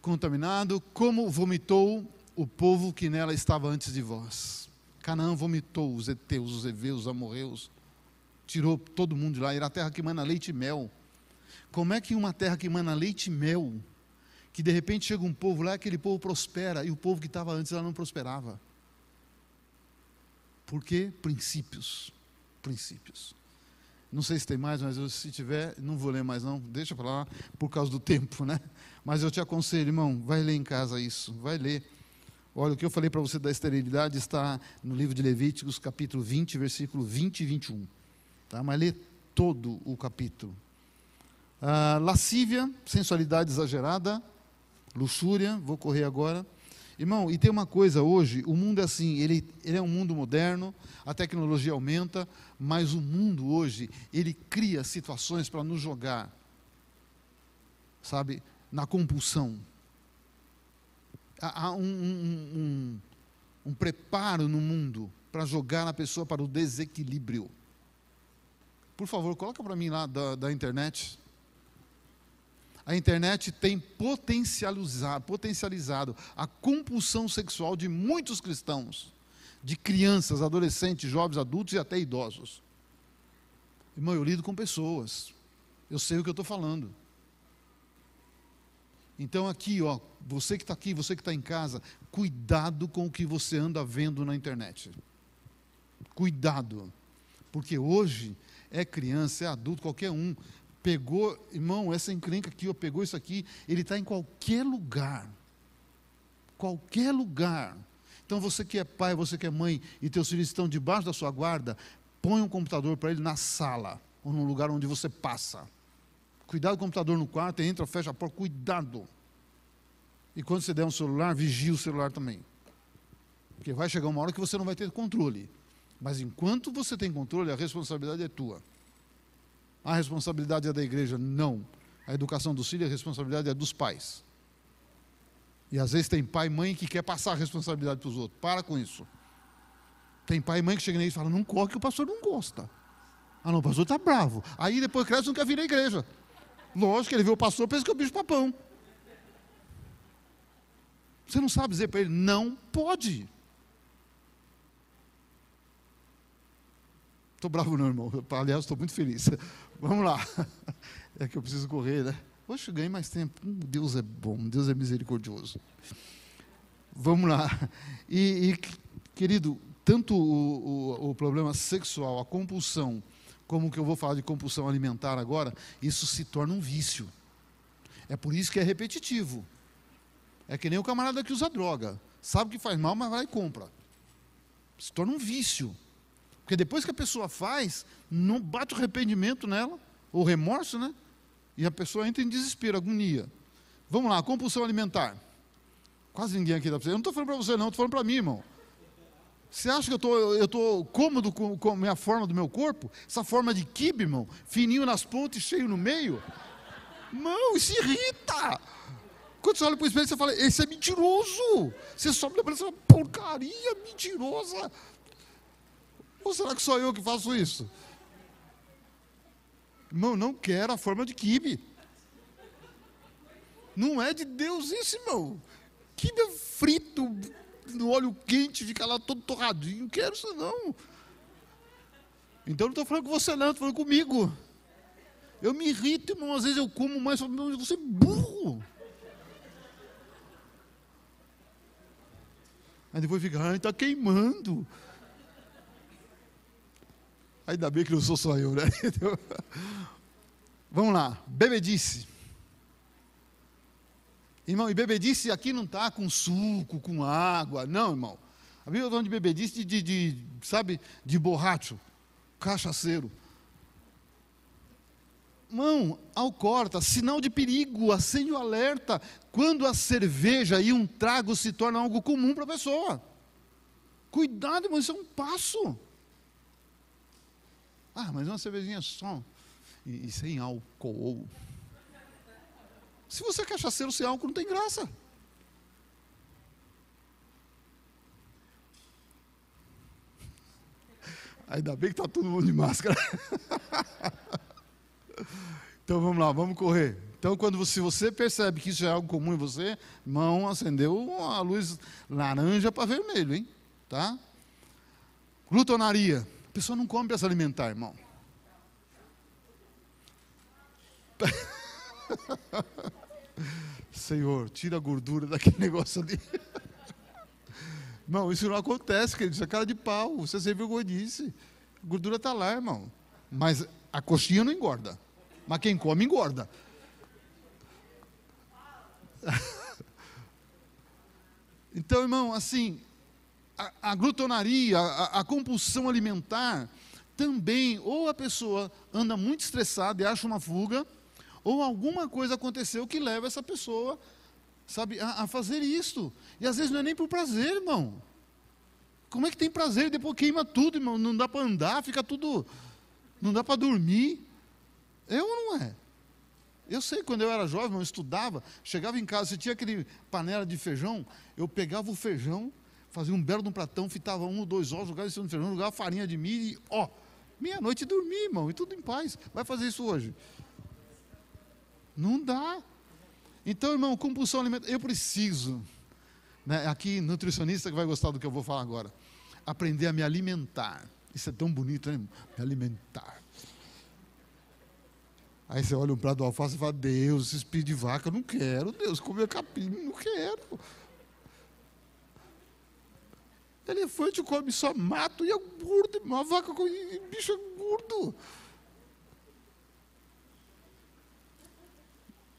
Contaminado, como vomitou o povo que nela estava antes de vós. Canaã vomitou os heteus, os heveus, os amorreus, tirou todo mundo de lá. Era a terra que mana leite e mel. Como é que uma terra que mana leite e mel, que de repente chega um povo lá, aquele povo prospera, e o povo que estava antes lá não prosperava? Por quê? Princípios. Princípios. Não sei se tem mais, mas eu, se tiver, não vou ler mais não, deixa para lá, por causa do tempo, né? Mas eu te aconselho, irmão, vai ler em casa isso, vai ler. Olha, o que eu falei para você da esterilidade está no livro de Levíticos, capítulo 20, versículo 20 e 21. Tá? Mas lê todo o capítulo. Ah, lascívia, sensualidade exagerada, luxúria, vou correr agora. Irmão, e tem uma coisa hoje, o mundo é assim, ele, ele é um mundo moderno, a tecnologia aumenta, mas o mundo hoje, ele cria situações para nos jogar, sabe, na compulsão. Há um, um, um, um preparo no mundo para jogar a pessoa para o desequilíbrio. Por favor, coloca para mim lá da, da internet, a internet tem potencializado, potencializado a compulsão sexual de muitos cristãos, de crianças, adolescentes, jovens, adultos e até idosos. Irmão, eu lido com pessoas, eu sei o que eu estou falando. Então, aqui, ó, você que está aqui, você que está em casa, cuidado com o que você anda vendo na internet. Cuidado, porque hoje é criança, é adulto, qualquer um pegou, irmão, essa encrenca aqui, ó, pegou isso aqui, ele está em qualquer lugar. Qualquer lugar. Então você que é pai, você que é mãe e teus filhos estão debaixo da sua guarda, põe um computador para ele na sala ou no lugar onde você passa. Cuidado com o computador no quarto, entra, fecha a porta, cuidado. E quando você der um celular, vigie o celular também. Porque vai chegar uma hora que você não vai ter controle. Mas enquanto você tem controle, a responsabilidade é tua. A responsabilidade é da igreja? Não. A educação dos filhos, a responsabilidade é dos pais. E às vezes tem pai e mãe que quer passar a responsabilidade para os outros. Para com isso. Tem pai e mãe que chega e fala, não corre que o pastor não gosta. Ah não, o pastor está bravo. Aí depois cresce não quer vir à igreja. Lógico, ele vê o pastor, pensa que é o bicho papão. Você não sabe dizer para ele, não pode. Estou bravo não, irmão. Aliás, estou muito feliz. Vamos lá. É que eu preciso correr, né? Poxa, ganhei mais tempo. Hum, Deus é bom, Deus é misericordioso. Vamos lá. E, e querido, tanto o, o, o, problema sexual, a compulsão, como que eu vou falar de compulsão alimentar agora, isso se torna um vício. É por isso que é repetitivo. É que nem o camarada que usa droga. Sabe que faz mal, mas vai e compra. Se torna um vício. Porque depois que a pessoa faz, não bate o arrependimento nela, ou remorso, né? E a pessoa entra em desespero, agonia. Vamos lá, compulsão alimentar. Quase ninguém aqui dá para você. Eu não estou falando para você, não, estou falando para mim, irmão. Você acha que eu tô, estou tô cômodo com, com a minha forma do meu corpo? Essa forma de kibe, irmão? Fininho nas pontas cheio no meio? Não, isso irrita. Quando você olha para o espelho, você fala, esse é mentiroso. Você sobe na uma porcaria mentirosa. Ou será que sou eu que faço isso? Irmão, não quero a forma de quibe. Não é de Deus isso, irmão. Quibe é frito, no óleo quente, fica lá todo torradinho. Não quero isso não. Então não estou falando com você, não, estou falando comigo. Eu me irrito, irmão. Às vezes eu como mais, você é burro. Aí depois fica, ai, está queimando. Ainda bem que não sou só eu, né? Vamos lá, bebedice. Irmão, e bebedice aqui não está com suco, com água, não, irmão. A Bíblia está de bebedice de, de, de, sabe, de borracho, cachaceiro. Mão, alcorta, sinal de perigo, acende o alerta quando a cerveja e um trago se tornam algo comum para a pessoa. Cuidado, irmão, isso é um passo. Ah, mas uma cervejinha só. E, e sem álcool. Se você é cachaceiro sem álcool, não tem graça. Ainda bem que está todo mundo de máscara. então vamos lá, vamos correr. Então, quando você, você percebe que isso é algo comum em você, mão acendeu a luz laranja para vermelho, hein? Tá? Glutonaria. A pessoa não come para se alimentar, irmão. Senhor, tira a gordura daquele negócio ali. Irmão, isso não acontece, querido. Isso é cara de pau. Você sempre gordice. A gordura está lá, irmão. Mas a coxinha não engorda. Mas quem come, engorda. Então, irmão, assim, a, a glutonaria, a, a, compulsão alimentar, também, ou a pessoa anda muito estressada e acha uma fuga, ou alguma coisa aconteceu que leva essa pessoa, sabe, a, a fazer isso. E às vezes não é nem por prazer, irmão. Como é que tem prazer depois queima tudo, irmão? Não dá para andar, fica tudo. Não dá para dormir. Eu não é. Eu sei, quando eu era jovem, eu estudava, chegava em casa, se tinha aquele panela de feijão, eu pegava o feijão, fazia um belo de um pratão, fitava um ou dois ovos, jogava isso no feijão, jogava farinha de milho e, ó, meia-noite dormia, irmão, e tudo em paz. Vai fazer isso hoje? Não dá. Então, irmão, compulsão alimentar, eu preciso, né, aqui, nutricionista que vai gostar do que eu vou falar agora, aprender a me alimentar. Isso é tão bonito, né? Me alimentar. Aí você olha um prato de alface e fala, Deus, esse espírito de vaca, eu não quero, Deus, comer capim, não quero. Elefante come só mato e é gordo, uma vaca com bicho é gordo.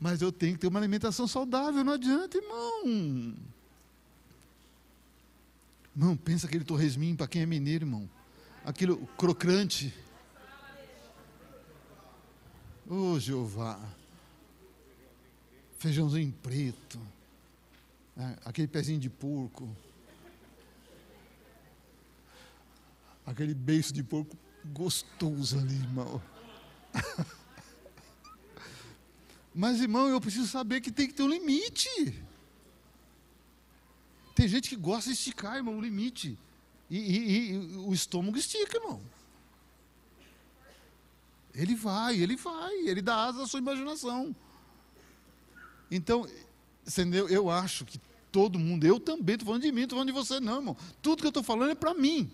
Mas eu tenho que ter uma alimentação saudável, não adianta, irmão. Irmão, pensa aquele torresminho para quem é mineiro, irmão. Aquilo crocante. Ô oh, Jeová, feijãozinho preto, é, aquele pezinho de porco, aquele beiço de porco gostoso ali, irmão. Mas, irmão, eu preciso saber que tem que ter um limite. Tem gente que gosta de esticar, irmão, o limite. E, e, e o estômago estica, irmão. Ele vai, ele vai, ele dá asa à sua imaginação. Então, entendeu? eu acho que todo mundo, eu também estou falando de mim, estou falando de você, não, irmão. Tudo que eu estou falando é para mim.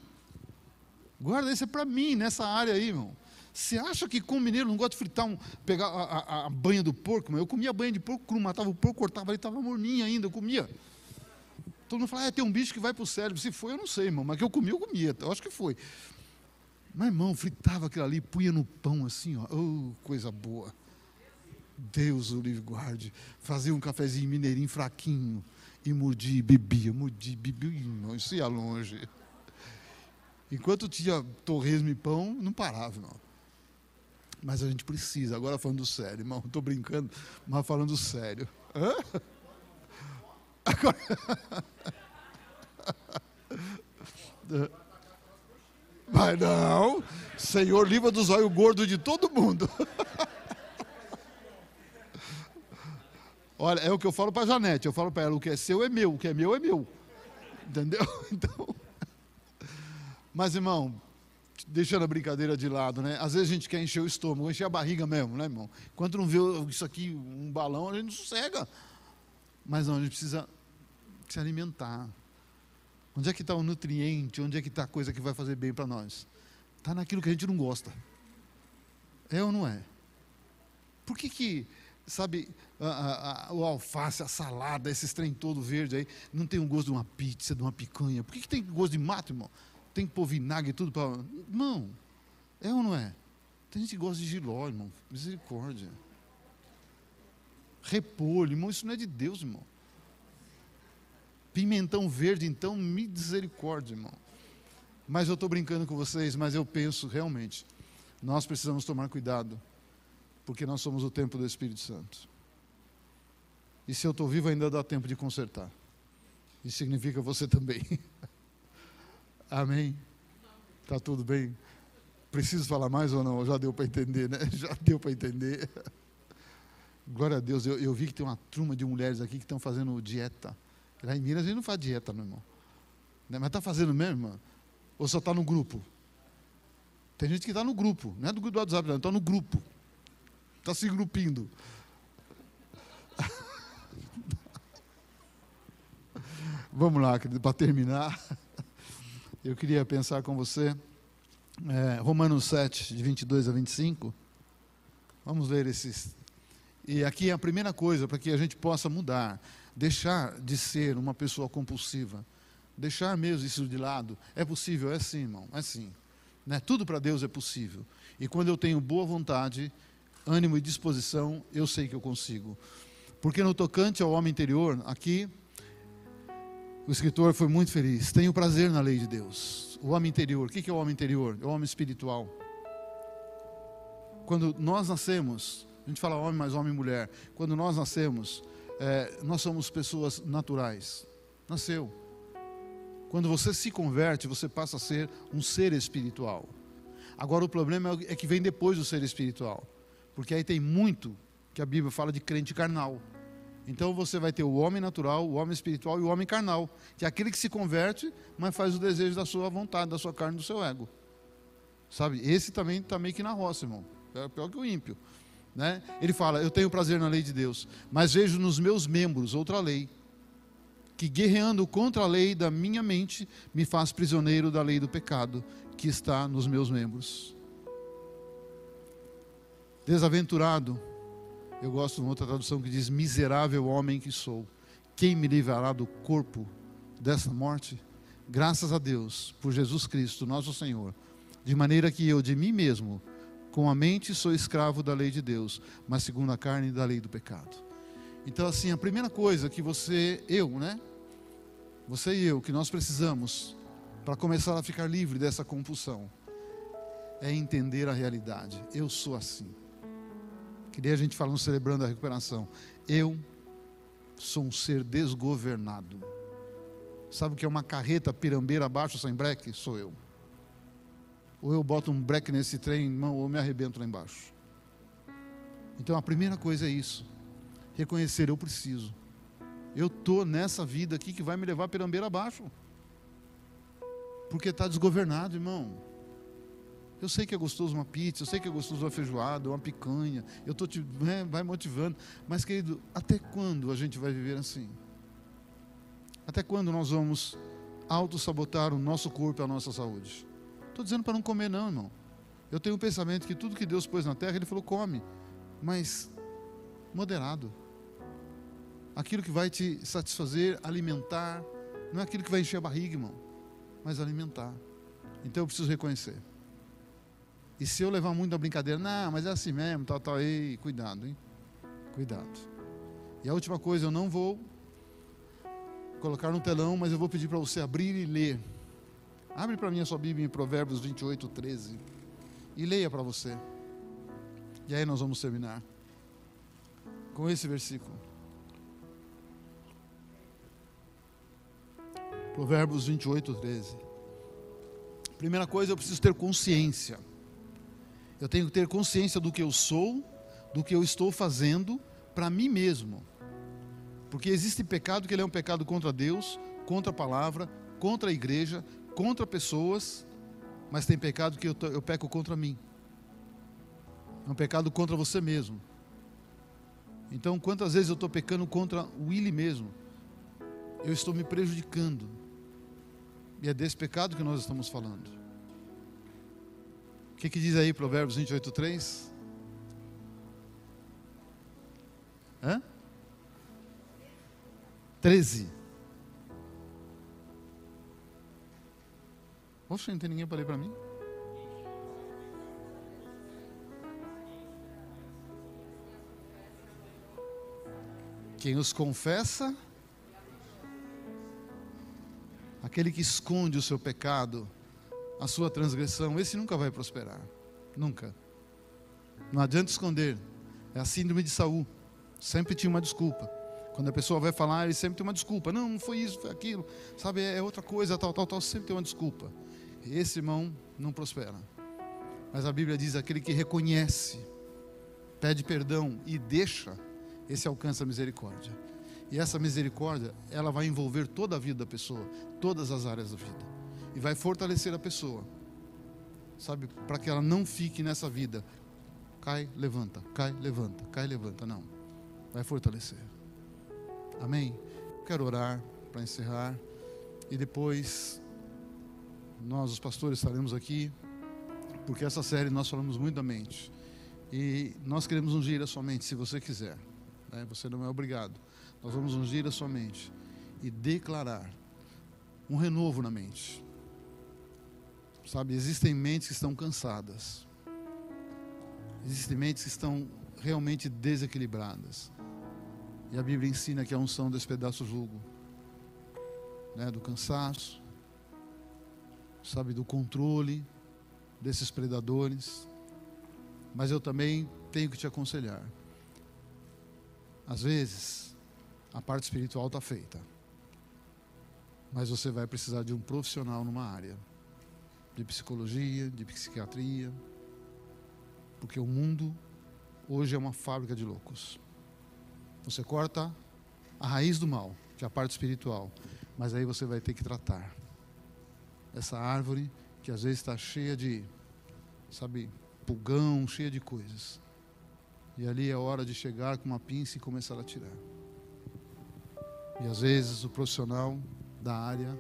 Guarda isso é para mim, nessa área aí, irmão. Você acha que com mineiro não gosta de fritar, um, pegar a, a, a banha do porco? Irmão? Eu comia banha de porco cru, matava o porco, cortava ele, estava morninho ainda, eu comia. Todo mundo fala, ah, tem um bicho que vai para o cérebro. Se foi, eu não sei, irmão, mas que eu comi, eu comia. Eu acho que foi. Mas, irmão, fritava aquilo ali, punha no pão assim, ó. Oh, coisa boa. Deus o livre guarde. Fazia um cafezinho mineirinho fraquinho. E mordia, bebia, mordia, bebia, irmão. Isso ia longe. Enquanto tinha torresmo e pão, não parava, irmão. Mas a gente precisa, agora falando sério, irmão. Estou brincando, mas falando sério. Hã? Agora. Mas não, Senhor, livra dos olhos gordos de todo mundo. Olha, é o que eu falo para a Janete. Eu falo para ela: o que é seu é meu, o que é meu é meu. Entendeu? Então. Mas, irmão, deixando a brincadeira de lado, né? Às vezes a gente quer encher o estômago, encher a barriga mesmo, né, irmão? Enquanto não vê isso aqui, um balão, a gente não sossega. Mas não, a gente precisa se alimentar. Onde é que está o nutriente? Onde é que está a coisa que vai fazer bem para nós? Está naquilo que a gente não gosta. É ou não é? Por que que, sabe, a, a, a, o alface, a salada, esses trem todo verde aí, não tem o gosto de uma pizza, de uma picanha? Por que, que tem gosto de mato, irmão? Tem que pôr vinagre e tudo para... Não. É ou não é? Tem gente que gosta de giló, irmão. Misericórdia. Repolho, irmão, isso não é de Deus, irmão. Pimentão verde, então, misericórdia, irmão. Mas eu estou brincando com vocês, mas eu penso realmente, nós precisamos tomar cuidado, porque nós somos o templo do Espírito Santo. E se eu estou vivo, ainda dá tempo de consertar. Isso significa você também. Amém? Está tudo bem? Preciso falar mais ou não? Já deu para entender, né? Já deu para entender. Glória a Deus, eu, eu, vi que tem uma turma de mulheres aqui que estão fazendo dieta. Lá em Minas a gente não faz dieta, meu irmão. Né? Mas está fazendo mesmo, irmão? Ou só está no grupo? Tem gente que está no grupo, não é do grupo do WhatsApp, não, está no grupo. Está se grupindo. Vamos lá, querido, para terminar. Eu queria pensar com você, é, Romanos 7, de 22 a 25. Vamos ver esses. E aqui é a primeira coisa para que a gente possa mudar, deixar de ser uma pessoa compulsiva deixar mesmo isso de lado. É possível? É sim, irmão, é sim. Né? Tudo para Deus é possível. E quando eu tenho boa vontade, ânimo e disposição, eu sei que eu consigo. Porque no tocante ao homem interior, aqui, o escritor foi muito feliz. Tenho prazer na lei de Deus. O homem interior, o que é o homem interior? É o homem espiritual. Quando nós nascemos, a gente fala homem mais homem e mulher. Quando nós nascemos, é, nós somos pessoas naturais. Nasceu. Quando você se converte, você passa a ser um ser espiritual. Agora o problema é que vem depois do ser espiritual. Porque aí tem muito que a Bíblia fala de crente carnal. Então você vai ter o homem natural, o homem espiritual e o homem carnal, que é aquele que se converte, mas faz o desejo da sua vontade, da sua carne, do seu ego. Sabe? Esse também está meio que na roça, irmão. É pior que o ímpio. Né? Ele fala: Eu tenho prazer na lei de Deus, mas vejo nos meus membros outra lei, que guerreando contra a lei da minha mente me faz prisioneiro da lei do pecado que está nos meus membros. Desaventurado, eu gosto de uma outra tradução que diz: Miserável homem que sou, quem me livrará do corpo dessa morte? Graças a Deus, por Jesus Cristo, nosso Senhor, de maneira que eu de mim mesmo, com a mente, sou escravo da lei de Deus, mas segundo a carne, da lei do pecado. Então, assim, a primeira coisa que você, eu, né? Você e eu, que nós precisamos para começar a ficar livre dessa compulsão, é entender a realidade. Eu sou assim. Queria a gente falando, celebrando a recuperação. Eu sou um ser desgovernado. Sabe o que é uma carreta pirambeira abaixo sem breque? Sou eu. Ou eu boto um breque nesse trem, ou me arrebento lá embaixo. Então a primeira coisa é isso reconhecer: eu preciso. Eu estou nessa vida aqui que vai me levar pirambeira abaixo. Porque está desgovernado, irmão. Eu sei que é gostoso uma pizza, eu sei que é gostoso uma feijoada, uma picanha. Eu estou te, né, vai motivando. Mas, querido, até quando a gente vai viver assim? Até quando nós vamos auto-sabotar o nosso corpo e a nossa saúde? Estou dizendo para não comer, não, irmão. Eu tenho o um pensamento que tudo que Deus pôs na terra, Ele falou, come. Mas moderado aquilo que vai te satisfazer, alimentar, não é aquilo que vai encher a barriga, irmão, mas alimentar. Então eu preciso reconhecer. E se eu levar muito a brincadeira, não, mas é assim mesmo, tal, tal, cuidado, hein? Cuidado. E a última coisa, eu não vou colocar no telão, mas eu vou pedir para você abrir e ler. Abre para mim a sua Bíblia em Provérbios 28, 13. E leia para você. E aí nós vamos terminar com esse versículo. Provérbios 28, 13. Primeira coisa, eu preciso ter consciência. Eu tenho que ter consciência do que eu sou, do que eu estou fazendo para mim mesmo. Porque existe pecado que ele é um pecado contra Deus, contra a palavra, contra a igreja, contra pessoas, mas tem pecado que eu, eu peco contra mim. É um pecado contra você mesmo. Então, quantas vezes eu estou pecando contra o Willy mesmo? Eu estou me prejudicando. E é desse pecado que nós estamos falando. O que, que diz aí Provérbios 28, 3? Hã? 13. Poxa, não tem ninguém para ler para mim? Quem os confessa, aquele que esconde o seu pecado, a sua transgressão, esse nunca vai prosperar. Nunca. Não adianta esconder. É a síndrome de Saul. Sempre tinha uma desculpa. Quando a pessoa vai falar, ele sempre tem uma desculpa. Não, não foi isso, foi aquilo. Sabe, é outra coisa, tal, tal, tal. Sempre tem uma desculpa. Esse irmão não prospera. Mas a Bíblia diz: aquele que reconhece, pede perdão e deixa, esse alcança a misericórdia. E essa misericórdia, ela vai envolver toda a vida da pessoa, todas as áreas da vida. E vai fortalecer a pessoa. Sabe, para que ela não fique nessa vida. Cai, levanta, cai, levanta, cai, levanta. Não. Vai fortalecer. Amém? Quero orar para encerrar. E depois, nós, os pastores, estaremos aqui. Porque essa série nós falamos muito da mente. E nós queremos ungir a sua mente, se você quiser. Né? Você não é obrigado. Nós vamos ungir a sua mente e declarar um renovo na mente. Sabe, existem mentes que estão cansadas. Existem mentes que estão realmente desequilibradas. E a Bíblia ensina que a unção despedaça o jugo. Né, do cansaço, sabe, do controle desses predadores. Mas eu também tenho que te aconselhar. Às vezes, a parte espiritual está feita. Mas você vai precisar de um profissional numa área de psicologia, de psiquiatria, porque o mundo hoje é uma fábrica de loucos. Você corta a raiz do mal, que é a parte espiritual, mas aí você vai ter que tratar essa árvore que às vezes está cheia de, sabe, pulgão, cheia de coisas. E ali é hora de chegar com uma pinça e começar a tirar. E às vezes o profissional da área,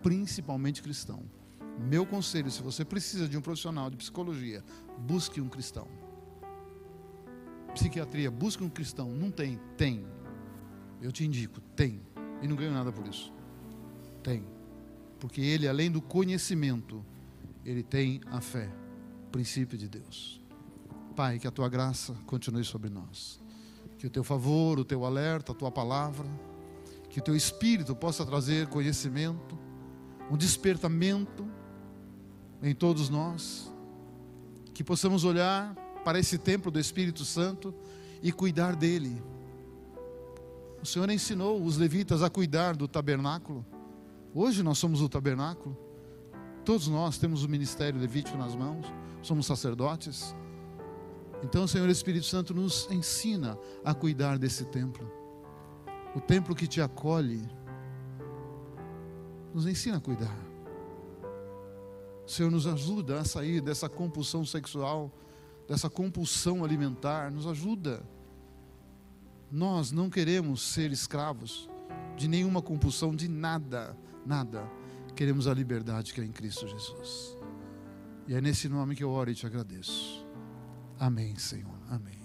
principalmente cristão. Meu conselho, se você precisa de um profissional de psicologia, busque um cristão. Psiquiatria, busque um cristão. Não tem? Tem. Eu te indico, tem. E não ganho nada por isso. Tem. Porque ele, além do conhecimento, ele tem a fé, princípio de Deus. Pai, que a tua graça continue sobre nós. Que o teu favor, o teu alerta, a tua palavra, que o teu espírito possa trazer conhecimento, um despertamento em todos nós. Que possamos olhar para esse templo do Espírito Santo e cuidar dele. O Senhor ensinou os levitas a cuidar do tabernáculo. Hoje nós somos o tabernáculo. Todos nós temos o ministério levítico nas mãos, somos sacerdotes. Então, o Senhor Espírito Santo nos ensina a cuidar desse templo. O templo que te acolhe, nos ensina a cuidar. Senhor nos ajuda a sair dessa compulsão sexual, dessa compulsão alimentar, nos ajuda. Nós não queremos ser escravos de nenhuma compulsão, de nada, nada. Queremos a liberdade que é em Cristo Jesus. E é nesse nome que eu oro e te agradeço. Amém, Senhor. Amém.